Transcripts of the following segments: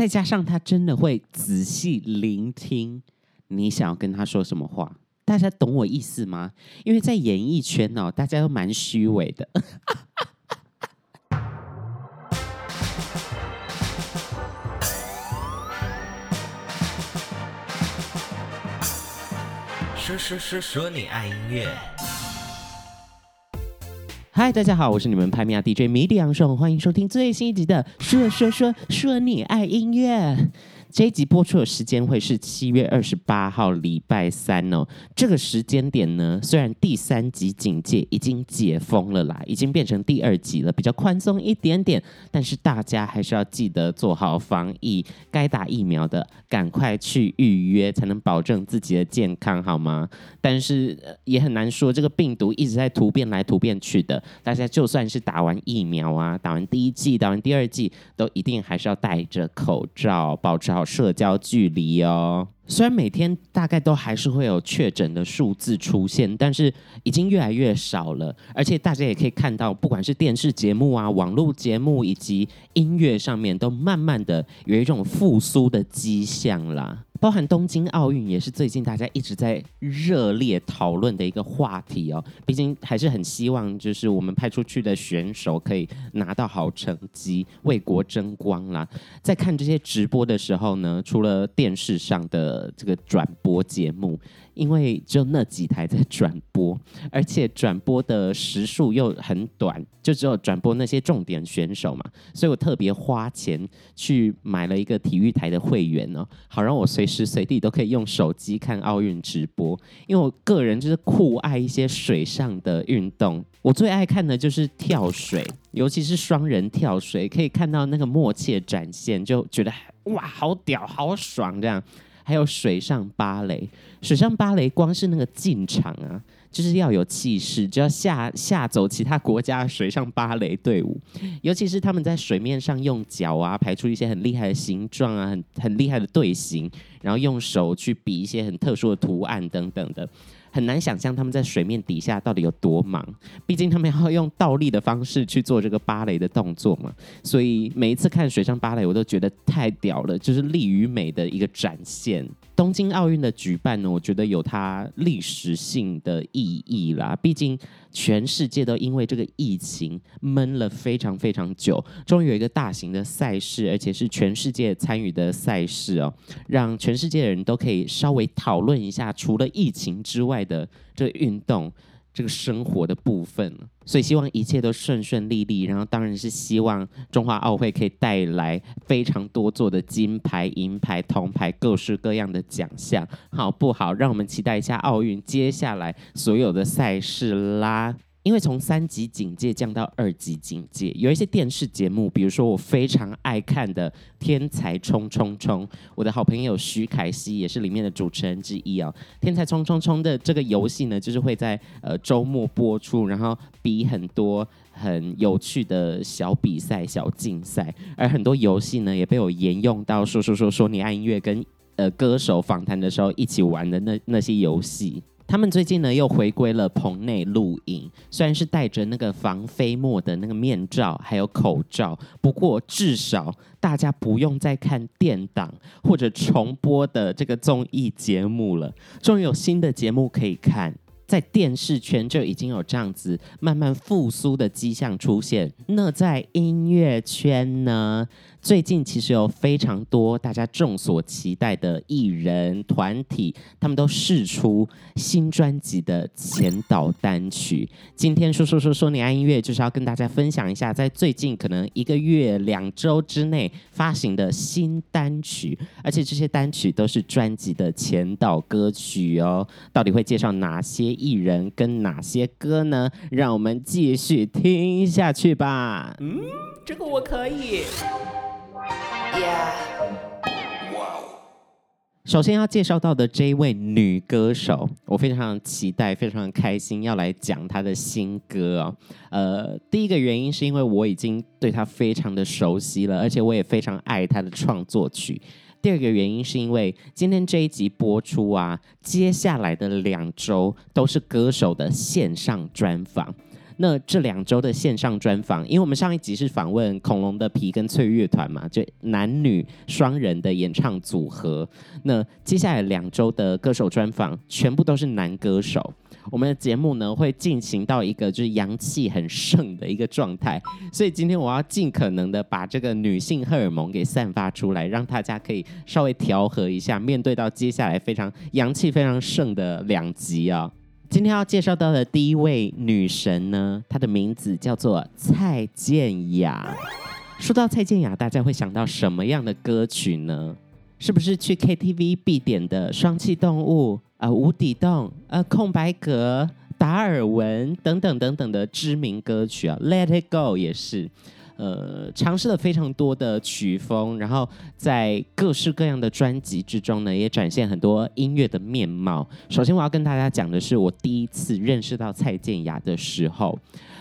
再加上他真的会仔细聆听你想要跟他说什么话。大家懂我意思吗？因为在演艺圈哦，大家都蛮虚伪的。说说说说你爱音乐。嗨，大家好，我是你们拍米亚 DJ 米迪杨爽，欢迎收听最新一集的说说说说你爱音乐。这一集播出的时间会是七月二十八号礼拜三哦。这个时间点呢，虽然第三集警戒已经解封了啦，已经变成第二集了，比较宽松一点点，但是大家还是要记得做好防疫，该打疫苗的赶快去预约，才能保证自己的健康，好吗？但是也很难说，这个病毒一直在突变来突变去的，大家就算是打完疫苗啊，打完第一剂，打完第二剂，都一定还是要戴着口罩，保持好。社交距离哦，虽然每天大概都还是会有确诊的数字出现，但是已经越来越少了。而且大家也可以看到，不管是电视节目啊、网络节目以及音乐上面，都慢慢的有一种复苏的迹象啦。包含东京奥运也是最近大家一直在热烈讨论的一个话题哦。毕竟还是很希望，就是我们派出去的选手可以拿到好成绩，为国争光啦。在看这些直播的时候呢，除了电视上的这个转播节目。因为就那几台在转播，而且转播的时数又很短，就只有转播那些重点选手嘛，所以我特别花钱去买了一个体育台的会员哦，好让我随时随地都可以用手机看奥运直播。因为我个人就是酷爱一些水上的运动，我最爱看的就是跳水，尤其是双人跳水，可以看到那个默契展现，就觉得哇，好屌，好爽这样。还有水上芭蕾，水上芭蕾光是那个进场啊，就是要有气势，就要吓吓走其他国家的水上芭蕾队伍。尤其是他们在水面上用脚啊排出一些很厉害的形状啊，很很厉害的队形，然后用手去比一些很特殊的图案等等的。很难想象他们在水面底下到底有多忙，毕竟他们要用倒立的方式去做这个芭蕾的动作嘛。所以每一次看水上芭蕾，我都觉得太屌了，就是力与美的一个展现。东京奥运的举办呢，我觉得有它历史性的意义啦。毕竟全世界都因为这个疫情闷了非常非常久，终于有一个大型的赛事，而且是全世界参与的赛事哦，让全世界的人都可以稍微讨论一下，除了疫情之外的这个运动。这个生活的部分，所以希望一切都顺顺利利，然后当然是希望中华奥会可以带来非常多座的金牌、银牌、铜牌，各式各样的奖项，好不好？让我们期待一下奥运接下来所有的赛事啦。因为从三级警戒降到二级警戒，有一些电视节目，比如说我非常爱看的《天才冲冲冲》，我的好朋友徐凯熙也是里面的主持人之一啊、哦。《天才冲冲冲》的这个游戏呢，就是会在呃周末播出，然后比很多很有趣的小比赛、小竞赛，而很多游戏呢也被我沿用到说说说说你爱音乐跟呃歌手访谈的时候一起玩的那那些游戏。他们最近呢又回归了棚内录影，虽然是戴着那个防飞沫的那个面罩，还有口罩，不过至少大家不用再看电档或者重播的这个综艺节目了，终于有新的节目可以看。在电视圈就已经有这样子慢慢复苏的迹象出现，那在音乐圈呢？最近其实有非常多大家众所期待的艺人团体，他们都释出新专辑的前导单曲。今天说说说说你爱音乐，就是要跟大家分享一下，在最近可能一个月、两周之内发行的新单曲，而且这些单曲都是专辑的前导歌曲哦。到底会介绍哪些艺人跟哪些歌呢？让我们继续听下去吧。嗯，这个我可以。首先要介绍到的这一位女歌手，我非常期待，非常开心要来讲她的新歌哦。呃，第一个原因是因为我已经对她非常的熟悉了，而且我也非常爱她的创作曲。第二个原因是因为今天这一集播出啊，接下来的两周都是歌手的线上专访。那这两周的线上专访，因为我们上一集是访问恐龙的皮跟翠乐团嘛，就男女双人的演唱组合。那接下来两周的歌手专访，全部都是男歌手。我们的节目呢，会进行到一个就是阳气很盛的一个状态，所以今天我要尽可能的把这个女性荷尔蒙给散发出来，让大家可以稍微调和一下，面对到接下来非常阳气非常盛的两集啊。今天要介绍到的第一位女神呢，她的名字叫做蔡健雅。说到蔡健雅，大家会想到什么样的歌曲呢？是不是去 KTV 必点的《双栖动物》啊，《无底洞》呃，《空白格》、达尔文？等等等等的知名歌曲啊，《Let It Go》也是，呃，尝试了非常多的曲风，然后在各式各样的专辑之中呢，也展现很多音乐的面貌。首先，我要跟大家讲的是，我第一次认识到蔡健雅的时候，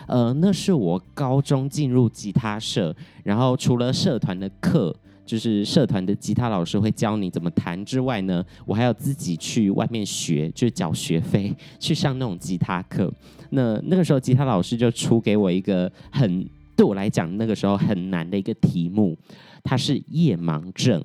呃，那是我高中进入吉他社，然后除了社团的课。就是社团的吉他老师会教你怎么弹之外呢，我还要自己去外面学，就缴学费去上那种吉他课。那那个时候吉他老师就出给我一个很对我来讲那个时候很难的一个题目，它是夜盲症。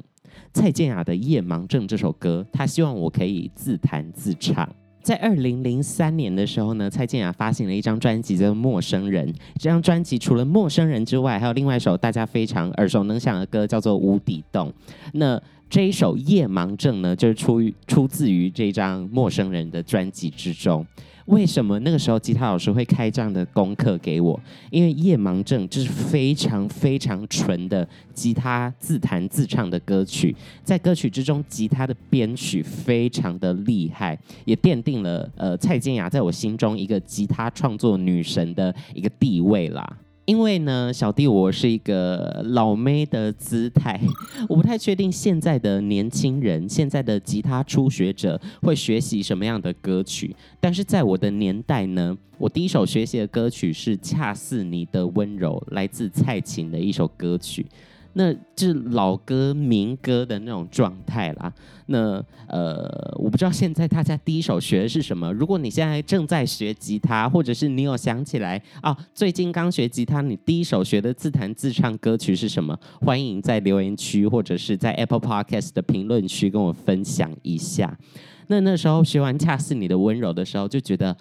蔡健雅的《夜盲症》这首歌，他希望我可以自弹自唱。在二零零三年的时候呢，蔡健雅发行了一张专辑叫做《陌生人》。这张专辑除了《陌生人》之外，还有另外一首大家非常耳熟能详的歌，叫做《无底洞》。那这一首《夜盲症》呢，就是出于出自于这张《陌生人》的专辑之中。为什么那个时候吉他老师会开这样的功课给我？因为夜盲症就是非常非常纯的吉他自弹自唱的歌曲，在歌曲之中，吉他的编曲非常的厉害，也奠定了呃蔡健雅在我心中一个吉他创作女神的一个地位啦。因为呢，小弟我是一个老妹的姿态，我不太确定现在的年轻人、现在的吉他初学者会学习什么样的歌曲。但是在我的年代呢，我第一首学习的歌曲是《恰似你的温柔》，来自蔡琴的一首歌曲。那就是老歌民歌的那种状态啦。那呃，我不知道现在大家第一首学的是什么。如果你现在正在学吉他，或者是你有想起来啊，最近刚学吉他，你第一首学的自弹自唱歌曲是什么？欢迎在留言区或者是在 Apple Podcast 的评论区跟我分享一下。那那时候学完《恰似你的温柔》的时候，就觉得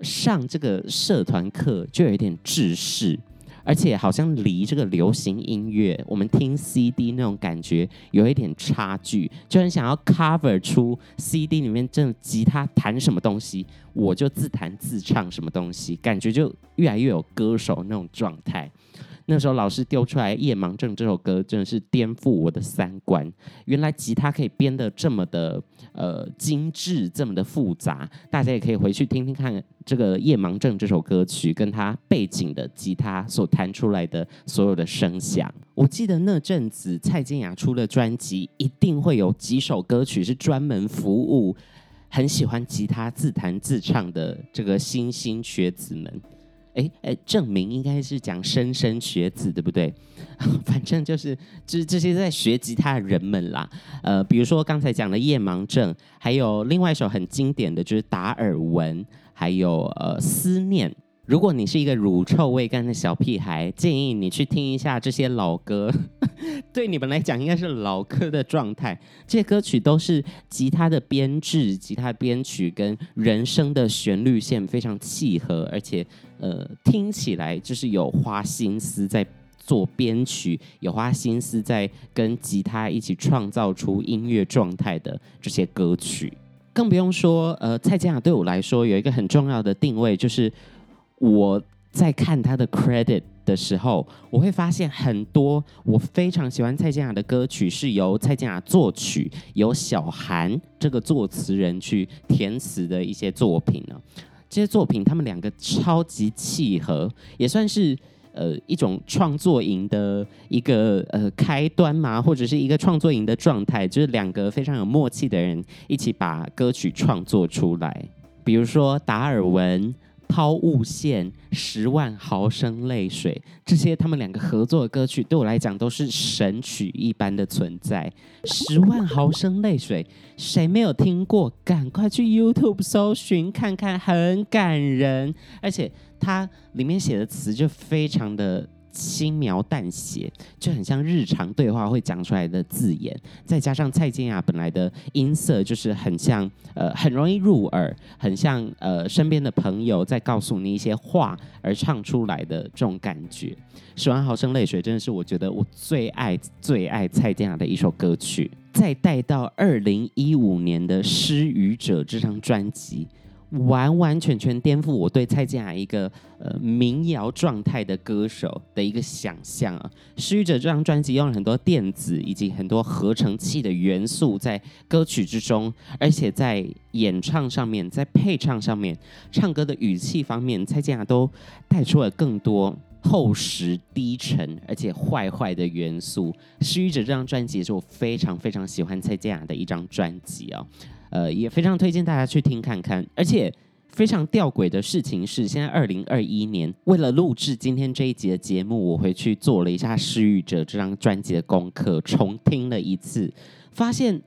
上这个社团课就有点制式。而且好像离这个流行音乐，我们听 CD 那种感觉有一点差距，就很想要 cover 出 CD 里面这吉他弹什么东西，我就自弹自唱什么东西，感觉就越来越有歌手那种状态。那时候老师丢出来《夜盲症》这首歌，真的是颠覆我的三观。原来吉他可以编得这么的呃精致，这么的复杂。大家也可以回去听听看这个《夜盲症》这首歌曲，跟它背景的吉他所弹出来的所有的声响。我记得那阵子蔡健雅出了专辑，一定会有几首歌曲是专门服务很喜欢吉他自弹自唱的这个新兴学子们。哎哎，证明应该是讲莘莘学子，对不对？反正就是就是这些在学吉他的人们啦。呃，比如说刚才讲的夜盲症，还有另外一首很经典的就是达尔文，还有呃思念。如果你是一个乳臭未干的小屁孩，建议你去听一下这些老歌，对你们来讲应该是老歌的状态。这些歌曲都是吉他的编制、吉他编曲跟人声的旋律线非常契合，而且呃听起来就是有花心思在做编曲，有花心思在跟吉他一起创造出音乐状态的这些歌曲。更不用说，呃，蔡健雅对我来说有一个很重要的定位，就是。我在看他的 credit 的时候，我会发现很多我非常喜欢蔡健雅的歌曲是由蔡健雅作曲，由小韩这个作词人去填词的一些作品呢。这些作品他们两个超级契合，也算是呃一种创作营的一个呃开端嘛，或者是一个创作营的状态，就是两个非常有默契的人一起把歌曲创作出来。比如说达尔文。抛物线、十万毫升泪水，这些他们两个合作的歌曲，对我来讲都是神曲一般的存在。十万毫升泪水，谁没有听过？赶快去 YouTube 搜寻看看，很感人，而且它里面写的词就非常的。轻描淡写，就很像日常对话会讲出来的字眼，再加上蔡健雅本来的音色就是很像，呃，很容易入耳，很像呃身边的朋友在告诉你一些话而唱出来的这种感觉。十万毫升泪水真的是我觉得我最爱最爱蔡健雅的一首歌曲。再带到二零一五年的《失语者》这张专辑。完完全全颠覆我对蔡健雅一个呃民谣状态的歌手的一个想象啊！《失语者》这张专辑用了很多电子以及很多合成器的元素在歌曲之中，而且在演唱上面，在配唱上面，唱歌的语气方面，蔡健雅都带出了更多厚实、低沉而且坏坏的元素。《失语者》这张专辑也是我非常非常喜欢蔡健雅的一张专辑啊！呃，也非常推荐大家去听看看。而且非常吊诡的事情是，现在二零二一年，为了录制今天这一集的节目，我回去做了一下《失语者》这张专辑的功课，重听了一次，发现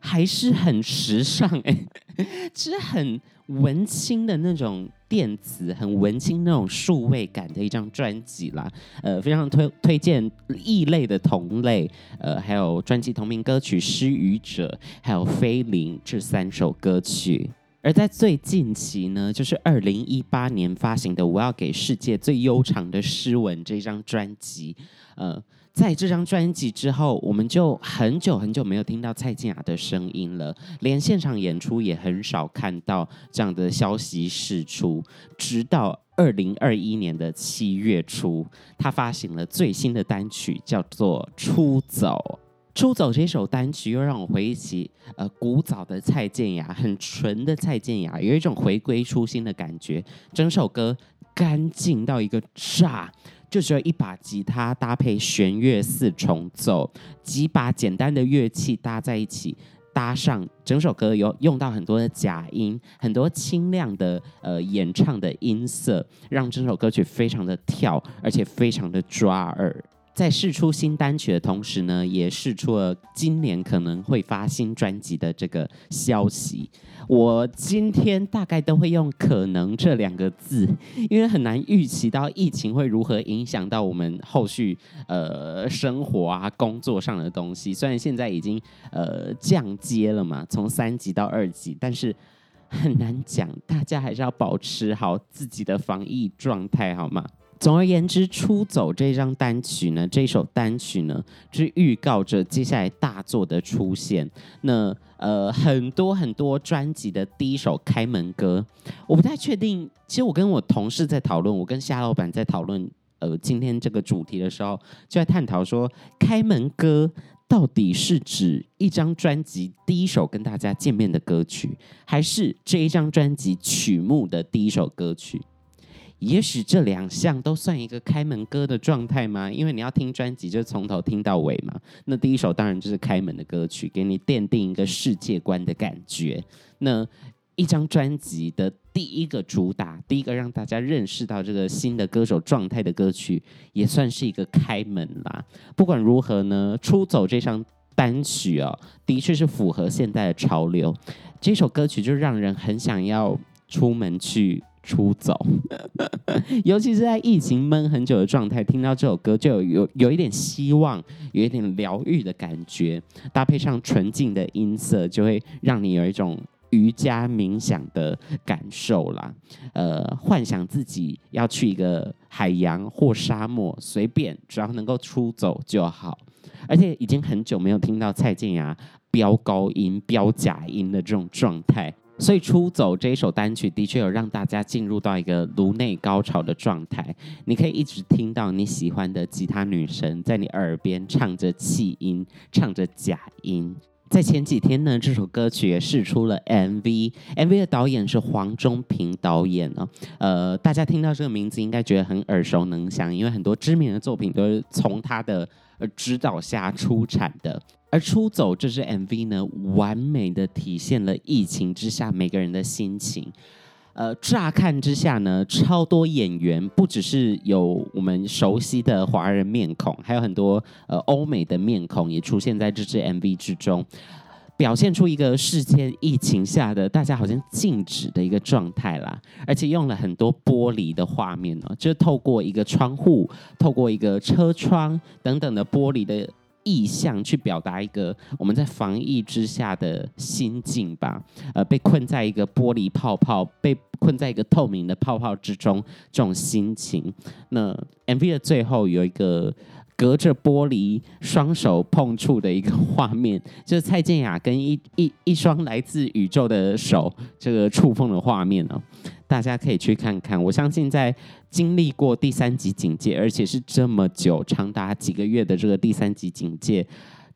还是很时尚哎，其实很文青的那种电子，很文青那种数位感的一张专辑啦。呃，非常推推荐异类的同类，呃，还有专辑同名歌曲《失语者》，还有《菲林》这三首歌曲。而在最近期呢，就是二零一八年发行的《我要给世界最悠长的诗文》这张专辑。呃，在这张专辑之后，我们就很久很久没有听到蔡健雅的声音了，连现场演出也很少看到这样的消息释出。直到二零二一年的七月初，他发行了最新的单曲，叫做《出走》。出走这首单曲又让我回忆起呃古早的蔡健雅，很纯的蔡健雅，有一种回归初心的感觉。整首歌干净到一个炸，就只有一把吉他搭配弦乐四重奏，几把简单的乐器搭在一起，搭上整首歌有用到很多的假音，很多清亮的呃演唱的音色，让这首歌曲非常的跳，而且非常的抓耳。在试出新单曲的同时呢，也试出了今年可能会发新专辑的这个消息。我今天大概都会用“可能”这两个字，因为很难预期到疫情会如何影响到我们后续呃生活啊、工作上的东西。虽然现在已经呃降阶了嘛，从三级到二级，但是很难讲，大家还是要保持好自己的防疫状态，好吗？总而言之，《出走》这张单曲呢，这首单曲呢，是预告着接下来大作的出现。那呃，很多很多专辑的第一首开门歌，我不太确定。其实我跟我同事在讨论，我跟夏老板在讨论，呃，今天这个主题的时候，就在探讨说，开门歌到底是指一张专辑第一首跟大家见面的歌曲，还是这一张专辑曲目的第一首歌曲？也许这两项都算一个开门歌的状态吗？因为你要听专辑，就从头听到尾嘛。那第一首当然就是开门的歌曲，给你奠定一个世界观的感觉。那一张专辑的第一个主打，第一个让大家认识到这个新的歌手状态的歌曲，也算是一个开门啦。不管如何呢，出走这张单曲哦，的确是符合现在的潮流。这首歌曲就让人很想要出门去。出走，尤其是在疫情闷很久的状态，听到这首歌就有有有一点希望，有一点疗愈的感觉，搭配上纯净的音色，就会让你有一种瑜伽冥想的感受啦。呃，幻想自己要去一个海洋或沙漠，随便只要能够出走就好。而且已经很久没有听到蔡健雅飙高音、飙假音的这种状态。所以《出走》这一首单曲的确有让大家进入到一个颅内高潮的状态，你可以一直听到你喜欢的吉他女神在你耳边唱着气音，唱着假音。在前几天呢，这首歌曲也释出了 MV，MV 的导演是黄忠平导演哦。呃，大家听到这个名字应该觉得很耳熟能详，因为很多知名的作品都是从他的呃指导下出产的。而出走这支 MV 呢，完美的体现了疫情之下每个人的心情。呃，乍看之下呢，超多演员，不只是有我们熟悉的华人面孔，还有很多呃欧美的面孔也出现在这支 MV 之中，表现出一个世界疫情下的大家好像静止的一个状态啦，而且用了很多玻璃的画面哦，就透过一个窗户，透过一个车窗等等的玻璃的。意向去表达一个我们在防疫之下的心境吧，呃，被困在一个玻璃泡泡，被困在一个透明的泡泡之中，这种心情。那 MV 的最后有一个隔着玻璃双手碰触的一个画面，就是蔡健雅跟一一一双来自宇宙的手这个触碰的画面呢、大家可以去看看，我相信在经历过第三级警戒，而且是这么久，长达几个月的这个第三级警戒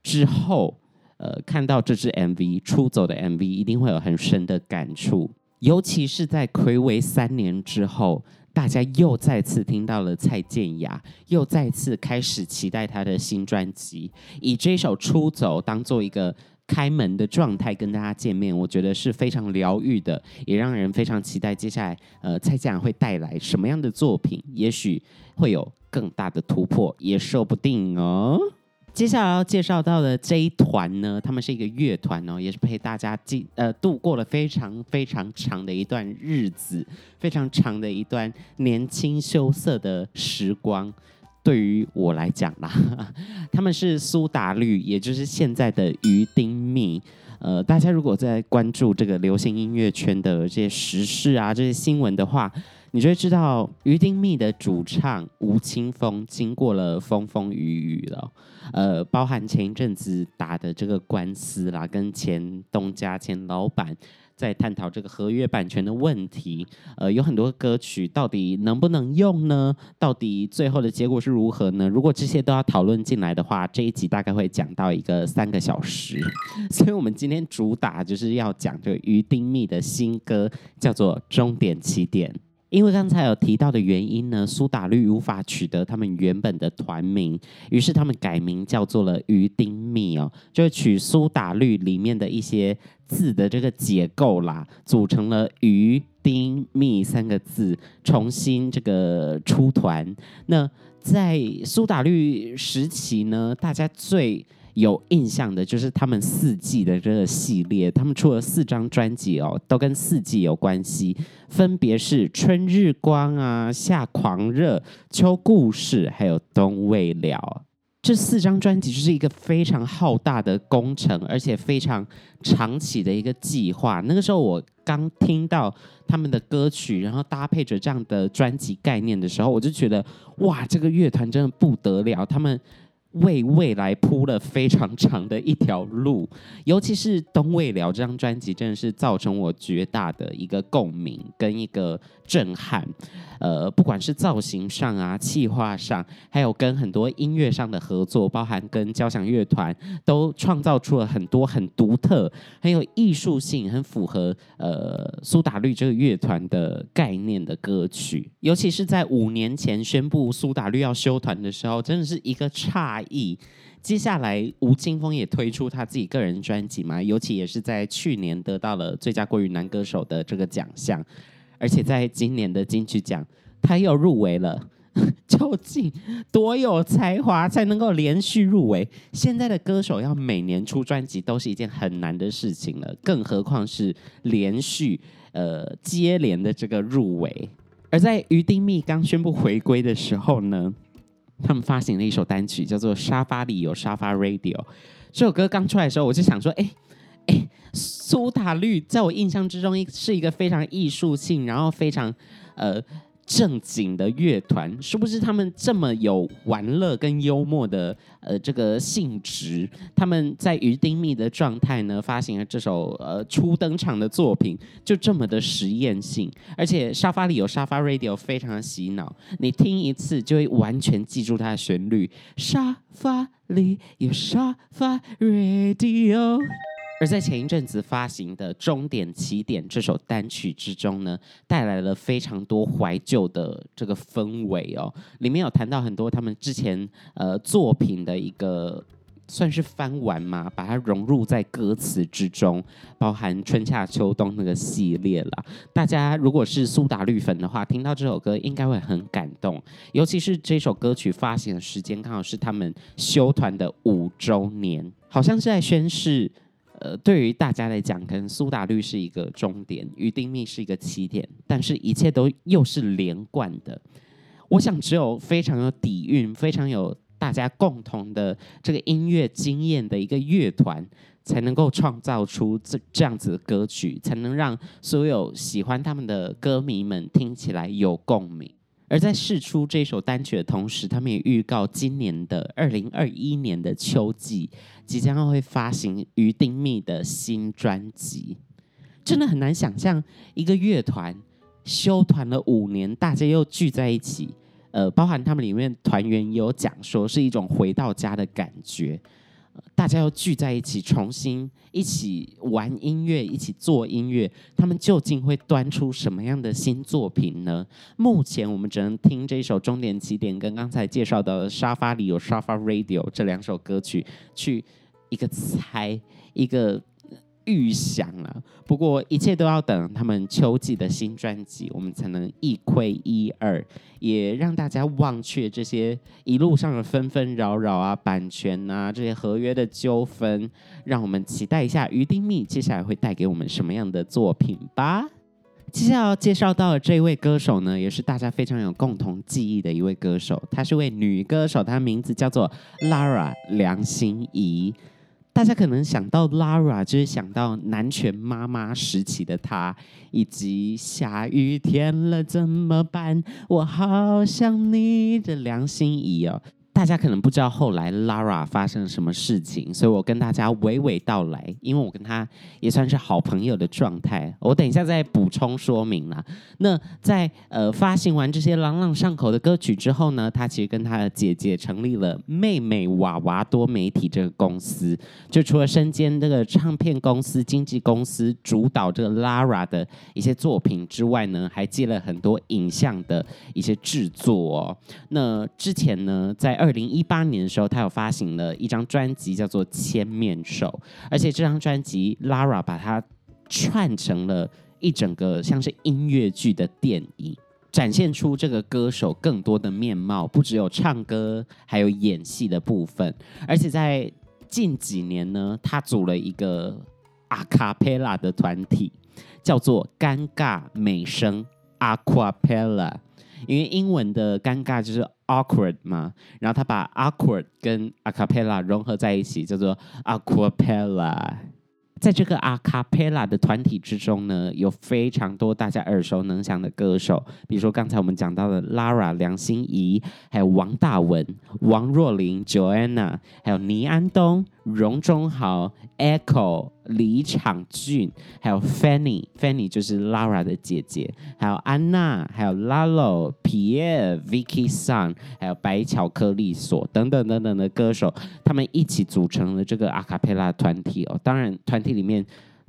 之后，呃，看到这支 MV 出走的 MV，一定会有很深的感触。尤其是在睽违三年之后，大家又再次听到了蔡健雅，又再次开始期待她的新专辑，以这首《出走》当做一个。开门的状态跟大家见面，我觉得是非常疗愈的，也让人非常期待接下来，呃，蔡健雅会带来什么样的作品，也许会有更大的突破，也说不定哦。接下来要介绍到的这一团呢，他们是一个乐团哦，也是陪大家进呃度过了非常非常长的一段日子，非常长的一段年轻羞涩的时光。对于我来讲啦，他们是苏打绿，也就是现在的鱼丁糸。呃，大家如果在关注这个流行音乐圈的这些时事啊、这些新闻的话，你就会知道鱼丁密的主唱吴青峰经过了风风雨雨了。呃，包含前一阵子打的这个官司啦，跟前东家前老板。在探讨这个合约版权的问题，呃，有很多歌曲到底能不能用呢？到底最后的结果是如何呢？如果这些都要讨论进来的话，这一集大概会讲到一个三个小时。所以我们今天主打就是要讲这个鱼丁密的新歌，叫做《终点起点》。因为刚才有提到的原因呢，苏打绿无法取得他们原本的团名，于是他们改名叫做了鱼丁蜜哦，就取苏打绿里面的一些字的这个结构啦，组成了鱼丁蜜三个字，重新这个出团。那在苏打绿时期呢，大家最有印象的就是他们四季的这个系列，他们出了四张专辑哦，都跟四季有关系，分别是春日光啊、夏狂热、秋故事，还有冬未了。这四张专辑就是一个非常浩大的工程，而且非常长期的一个计划。那个时候我刚听到他们的歌曲，然后搭配着这样的专辑概念的时候，我就觉得哇，这个乐团真的不得了，他们。为未来铺了非常长的一条路，尤其是《冬未了》这张专辑，真的是造成我绝大的一个共鸣跟一个震撼。呃，不管是造型上啊、气化上，还有跟很多音乐上的合作，包含跟交响乐团，都创造出了很多很独特、很有艺术性、很符合呃苏打绿这个乐团的概念的歌曲。尤其是在五年前宣布苏打绿要休团的时候，真的是一个差。意，接下来吴青峰也推出他自己个人专辑嘛，尤其也是在去年得到了最佳国语男歌手的这个奖项，而且在今年的金曲奖他又入围了。究竟多有才华才能够连续入围？现在的歌手要每年出专辑都是一件很难的事情了，更何况是连续呃接连的这个入围。而在于丁糸刚宣布回归的时候呢，他们发行了一首单曲，叫做《沙发里有沙发 Radio》。这首歌刚出来的时候，我就想说：“哎，哎，苏打绿在我印象之中是一个非常艺术性，然后非常呃。”正经的乐团，是不是他们这么有玩乐跟幽默的呃这个性质？他们在鱼丁密的状态呢，发行了这首呃初登场的作品，就这么的实验性，而且沙发里有沙发 radio，非常的洗脑，你听一次就会完全记住它的旋律。沙发里有沙发 radio。而在前一阵子发行的《终点起点》这首单曲之中呢，带来了非常多怀旧的这个氛围哦。里面有谈到很多他们之前呃作品的一个算是翻完嘛，把它融入在歌词之中，包含春夏秋冬那个系列啦。大家如果是苏打绿粉的话，听到这首歌应该会很感动，尤其是这首歌曲发行的时间刚好是他们休团的五周年，好像是在宣誓。呃，对于大家来讲，可能苏打绿是一个终点，于丁密是一个起点，但是一切都又是连贯的。我想，只有非常有底蕴、非常有大家共同的这个音乐经验的一个乐团，才能够创造出这这样子的歌曲，才能让所有喜欢他们的歌迷们听起来有共鸣。而在试出这首单曲的同时，他们也预告今年的二零二一年的秋季即将会发行于丁糸的新专辑。真的很难想象一个乐团休团了五年，大家又聚在一起，呃，包含他们里面团员有讲说是一种回到家的感觉。大家要聚在一起，重新一起玩音乐，一起做音乐，他们究竟会端出什么样的新作品呢？目前我们只能听这首《终点起点》跟刚才介绍的《沙发里有沙发 Radio》这两首歌曲，去一个猜一个。预想了，不过一切都要等他们秋季的新专辑，我们才能一窥一二，也让大家忘却这些一路上的纷纷扰扰啊、版权啊这些合约的纠纷，让我们期待一下于丁糸接下来会带给我们什么样的作品吧。接下来要介绍到的这位歌手呢，也是大家非常有共同记忆的一位歌手，她是位女歌手，她的名字叫做 Lara 梁心怡。大家可能想到 Lara，就是想到男权妈妈时期的她，以及下雨天了怎么办？我好想你的梁心颐哦。大家可能不知道后来 Lara 发生了什么事情，所以我跟大家娓娓道来，因为我跟她也算是好朋友的状态。我等一下再补充说明啦。那在呃发行完这些朗朗上口的歌曲之后呢，她其实跟她的姐姐成立了妹妹娃娃多媒体这个公司，就除了身兼这个唱片公司、经纪公司主导这个 Lara 的一些作品之外呢，还接了很多影像的一些制作哦。那之前呢，在二零一八年的时候，他有发行了一张专辑，叫做《千面兽》，而且这张专辑 Lara 把它串成了一整个像是音乐剧的电影，展现出这个歌手更多的面貌，不只有唱歌，还有演戏的部分。而且在近几年呢，他组了一个阿卡贝拉的团体，叫做“尴尬美声 Aquapella”，因为英文的尴尬就是。Awkward 嘛，然后他把 awkward 跟 a cappella 融合在一起，叫做 aquapella。在这个 a cappella 的团体之中呢，有非常多大家耳熟能详的歌手，比如说刚才我们讲到的 Lara 梁心颐，还有王大文、王若琳 Joanna，还有倪安东、荣中豪、Echo。李昶俊，还有 Fanny，Fanny 就是 Lara 的姐姐，还有安娜，还有 Lalo、Pierre、Vicky Sun，还有白巧克力所等等等等的歌手，他们一起组成了这个阿卡贝拉团体哦。当然，团体里面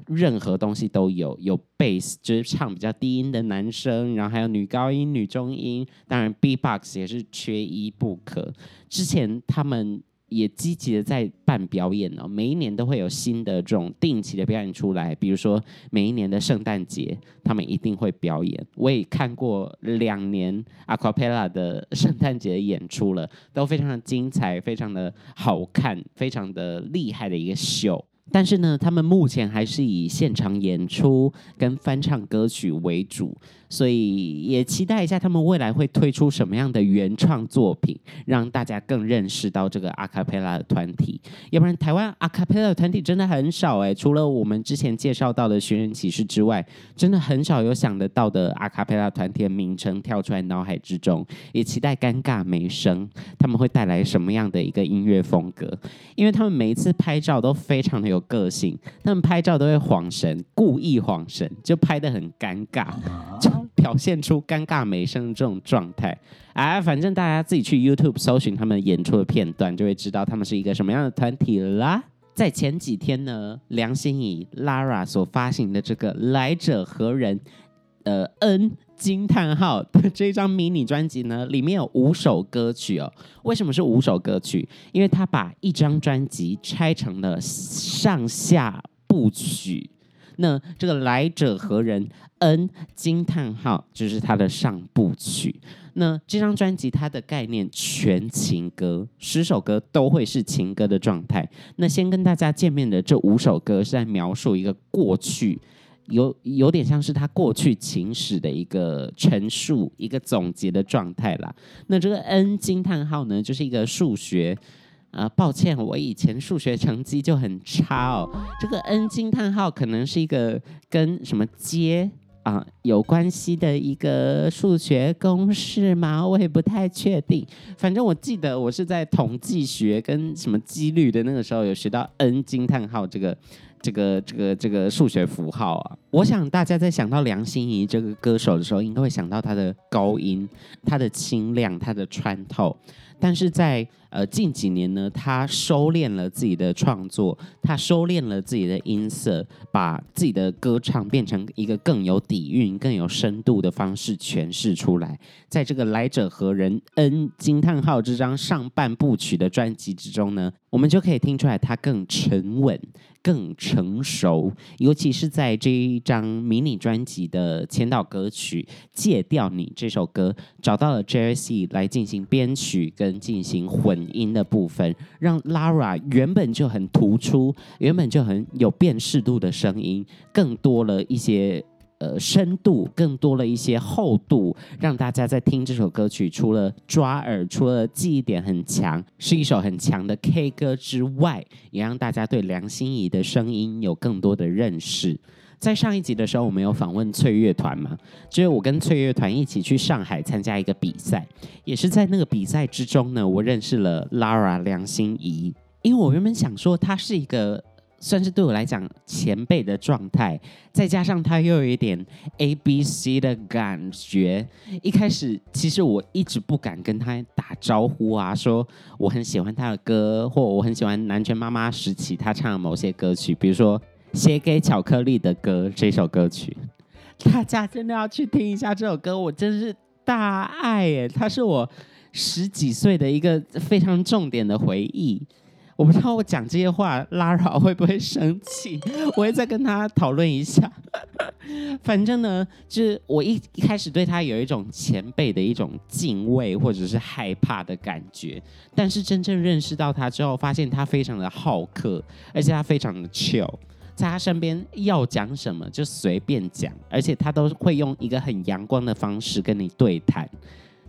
任何东西都有，有 bass 就是唱比较低音的男生，然后还有女高音、女中音，当然 B-box 也是缺一不可。之前他们。也积极的在办表演哦，每一年都会有新的这种定期的表演出来，比如说每一年的圣诞节，他们一定会表演。我也看过两年 Acapella 的圣诞节演出了，都非常的精彩，非常的好看，非常的厉害的一个秀。但是呢，他们目前还是以现场演出跟翻唱歌曲为主。所以也期待一下他们未来会推出什么样的原创作品，让大家更认识到这个阿卡贝拉的团体。要不然台湾阿卡贝拉的团体真的很少哎，除了我们之前介绍到的寻人启事之外，真的很少有想得到的阿卡贝拉团体的名称跳出来脑海之中。也期待尴尬美声他们会带来什么样的一个音乐风格，因为他们每一次拍照都非常的有个性，他们拍照都会晃神，故意晃神，就拍的很尴尬。就表现出尴尬没声的这种状态，哎，反正大家自己去 YouTube 搜寻他们演出的片段，就会知道他们是一个什么样的团体啦。在前几天呢，梁心颐 Lara 所发行的这个《来者何人》呃 N 惊叹号的这张迷你专辑呢，里面有五首歌曲哦。为什么是五首歌曲？因为他把一张专辑拆成了上下部曲。那这个来者何人？N 惊叹号就是他的上部曲。那这张专辑它的概念全情歌，十首歌都会是情歌的状态。那先跟大家见面的这五首歌是在描述一个过去，有有点像是他过去情史的一个陈述、一个总结的状态啦。那这个 N 惊叹号呢，就是一个数学。呃，抱歉，我以前数学成绩就很差哦。这个 N 惊叹号可能是一个跟什么阶啊、有关系的一个数学公式吗？我也不太确定。反正我记得我是在统计学跟什么几率的那个时候有学到 N 惊叹号这个这个这个这个数学符号啊。我想大家在想到梁心怡这个歌手的时候，应该会想到她的高音、她的清亮、她的穿透。但是在呃近几年呢，他收敛了自己的创作，他收敛了自己的音色，把自己的歌唱变成一个更有底蕴、更有深度的方式诠释出来。在这个来者何人 N 惊叹号这张上半部曲的专辑之中呢，我们就可以听出来他更沉稳。更成熟，尤其是在这一张迷你专辑的签到歌曲《戒掉你》这首歌，找到了 JRC 来进行编曲跟进行混音的部分，让 Lara 原本就很突出、原本就很有辨识度的声音，更多了一些。呃，深度更多了一些厚度，让大家在听这首歌曲，除了抓耳，除了记忆点很强，是一首很强的 K 歌之外，也让大家对梁心颐的声音有更多的认识。在上一集的时候，我们有访问翠乐团嘛，就是我跟翠乐团一起去上海参加一个比赛，也是在那个比赛之中呢，我认识了 Lara 梁心怡，因为我原本想说她是一个。算是对我来讲前辈的状态，再加上他又有一点 A B C 的感觉。一开始其实我一直不敢跟他打招呼啊，说我很喜欢他的歌，或我很喜欢南拳妈妈时期他唱的某些歌曲，比如说《写给巧克力的歌》这首歌曲。大家真的要去听一下这首歌，我真是大爱耶！它是我十几岁的一个非常重点的回忆。我不知道我讲这些话，Lara 会不会生气？我会再跟他讨论一下。反正呢，就是我一一开始对他有一种前辈的一种敬畏或者是害怕的感觉，但是真正认识到他之后，发现他非常的好客，而且他非常的 chill，在他身边要讲什么就随便讲，而且他都会用一个很阳光的方式跟你对谈。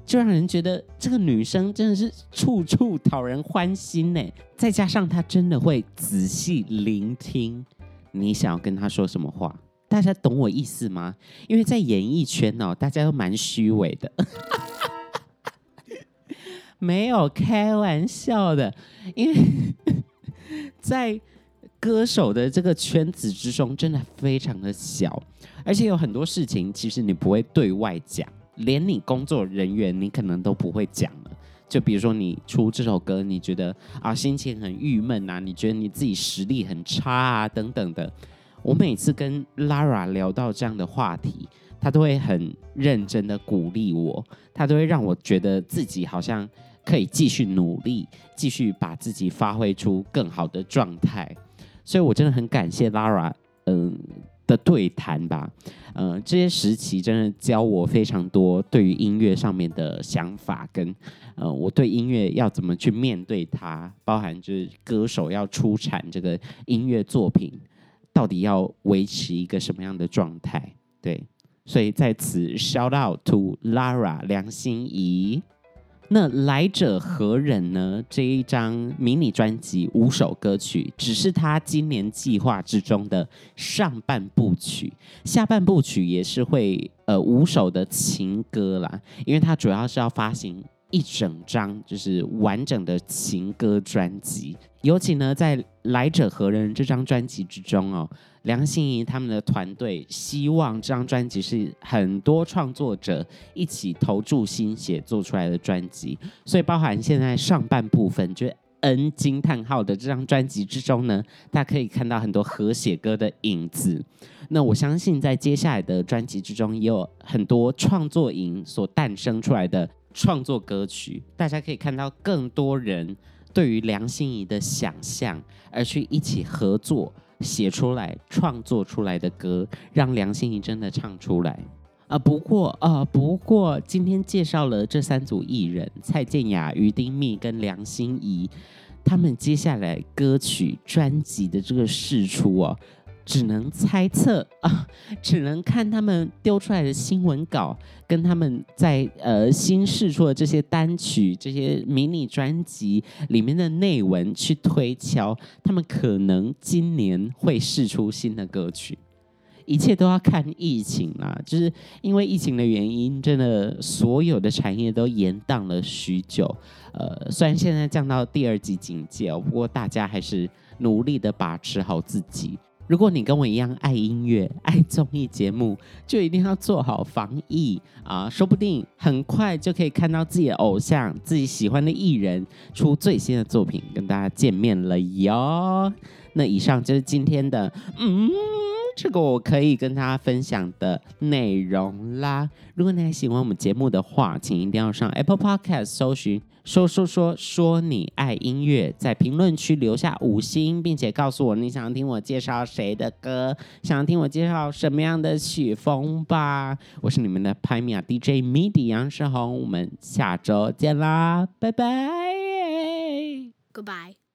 就让人觉得这个女生真的是处处讨人欢心呢。再加上她真的会仔细聆听你想要跟她说什么话，大家懂我意思吗？因为在演艺圈哦，大家都蛮虚伪的，没有开玩笑的。因为 在歌手的这个圈子之中，真的非常的小，而且有很多事情其实你不会对外讲。连你工作人员，你可能都不会讲了。就比如说你出这首歌，你觉得啊心情很郁闷啊，你觉得你自己实力很差啊等等的。我每次跟 Lara 聊到这样的话题，她都会很认真的鼓励我，她都会让我觉得自己好像可以继续努力，继续把自己发挥出更好的状态。所以我真的很感谢 Lara，嗯。的对谈吧，呃，这些时期真的教我非常多对于音乐上面的想法，跟呃，我对音乐要怎么去面对它，包含就是歌手要出产这个音乐作品，到底要维持一个什么样的状态？对，所以在此 shout out to Lara 梁心怡。那来者何人呢？这一张迷你专辑五首歌曲，只是他今年计划之中的上半部曲，下半部曲也是会呃五首的情歌啦，因为他主要是要发行一整张就是完整的情歌专辑，尤其呢在来者何人这张专辑之中哦。梁心怡他们的团队希望这张专辑是很多创作者一起投注心血做出来的专辑，所以包含现在上半部分，就是 N 惊叹号的这张专辑之中呢，大家可以看到很多和写歌的影子。那我相信在接下来的专辑之中，也有很多创作营所诞生出来的创作歌曲，大家可以看到更多人对于梁心怡的想象，而去一起合作写出来、创作出来的歌，让梁心怡真的唱出来。啊，不过啊，不过今天介绍了这三组艺人：蔡健雅、于丁密跟梁心怡，他们接下来歌曲专辑的这个释出哦，只能猜测啊，只能看他们丢出来的新闻稿，跟他们在呃新试出的这些单曲、这些迷你专辑里面的内文去推敲，他们可能今年会试出新的歌曲。一切都要看疫情啦，就是因为疫情的原因，真的所有的产业都延宕了许久。呃，虽然现在降到第二级警戒哦，不过大家还是努力的把持好自己。如果你跟我一样爱音乐、爱综艺节目，就一定要做好防疫啊！说不定很快就可以看到自己的偶像、自己喜欢的艺人出最新的作品，跟大家见面了哟。那以上就是今天的，嗯。这个我可以跟大家分享的内容啦。如果你还喜欢我们节目的话，请一定要上 Apple Podcast 搜寻“说说说说你爱音乐”，在评论区留下五星，并且告诉我你想听我介绍谁的歌，想听我介绍什么样的曲风吧。我是你们的拍米亚 DJ MIDI 杨世红，我们下周见啦，拜拜，Goodbye。